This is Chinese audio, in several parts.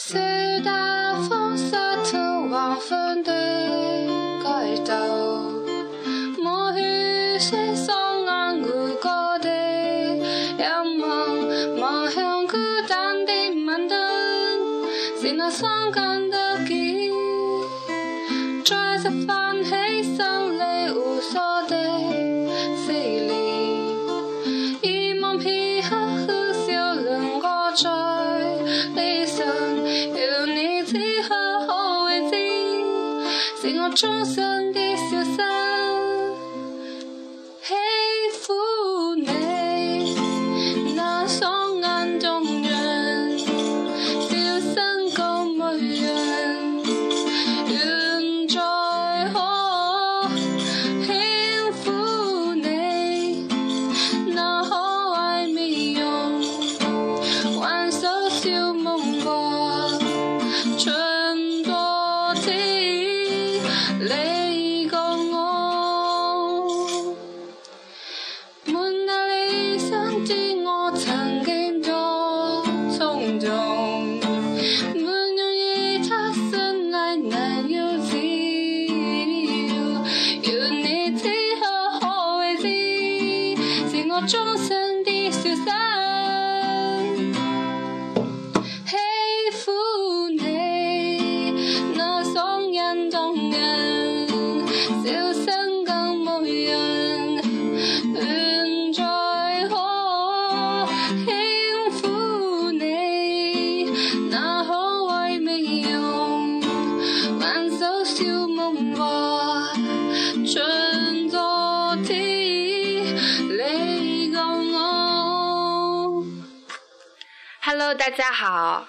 四大风收透黄风的街道，我与三双阿哥的仰望，望向孤单的门灯，是那伤感的忆，再次泛起心里无数的思念，一望片刻苦笑两挂在离上。是我终生的笑声，喜欢你那双眼动人，笑声共迷人，愿再可轻抚你那可爱面容，挽手笑梦过。满那理，想知我曾经多冲动，没用以他心爱难自由，愿你此刻可会知，是我终生。Hello，大家好。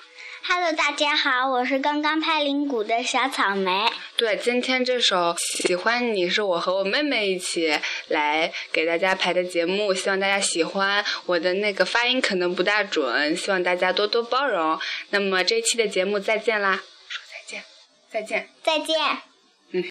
Hello，大家好，我是刚刚拍灵谷的小草莓。对，今天这首《喜欢你》是我和我妹妹一起来给大家排的节目，希望大家喜欢。我的那个发音可能不大准，希望大家多多包容。那么这一期的节目再见啦，说再见，再见，再见。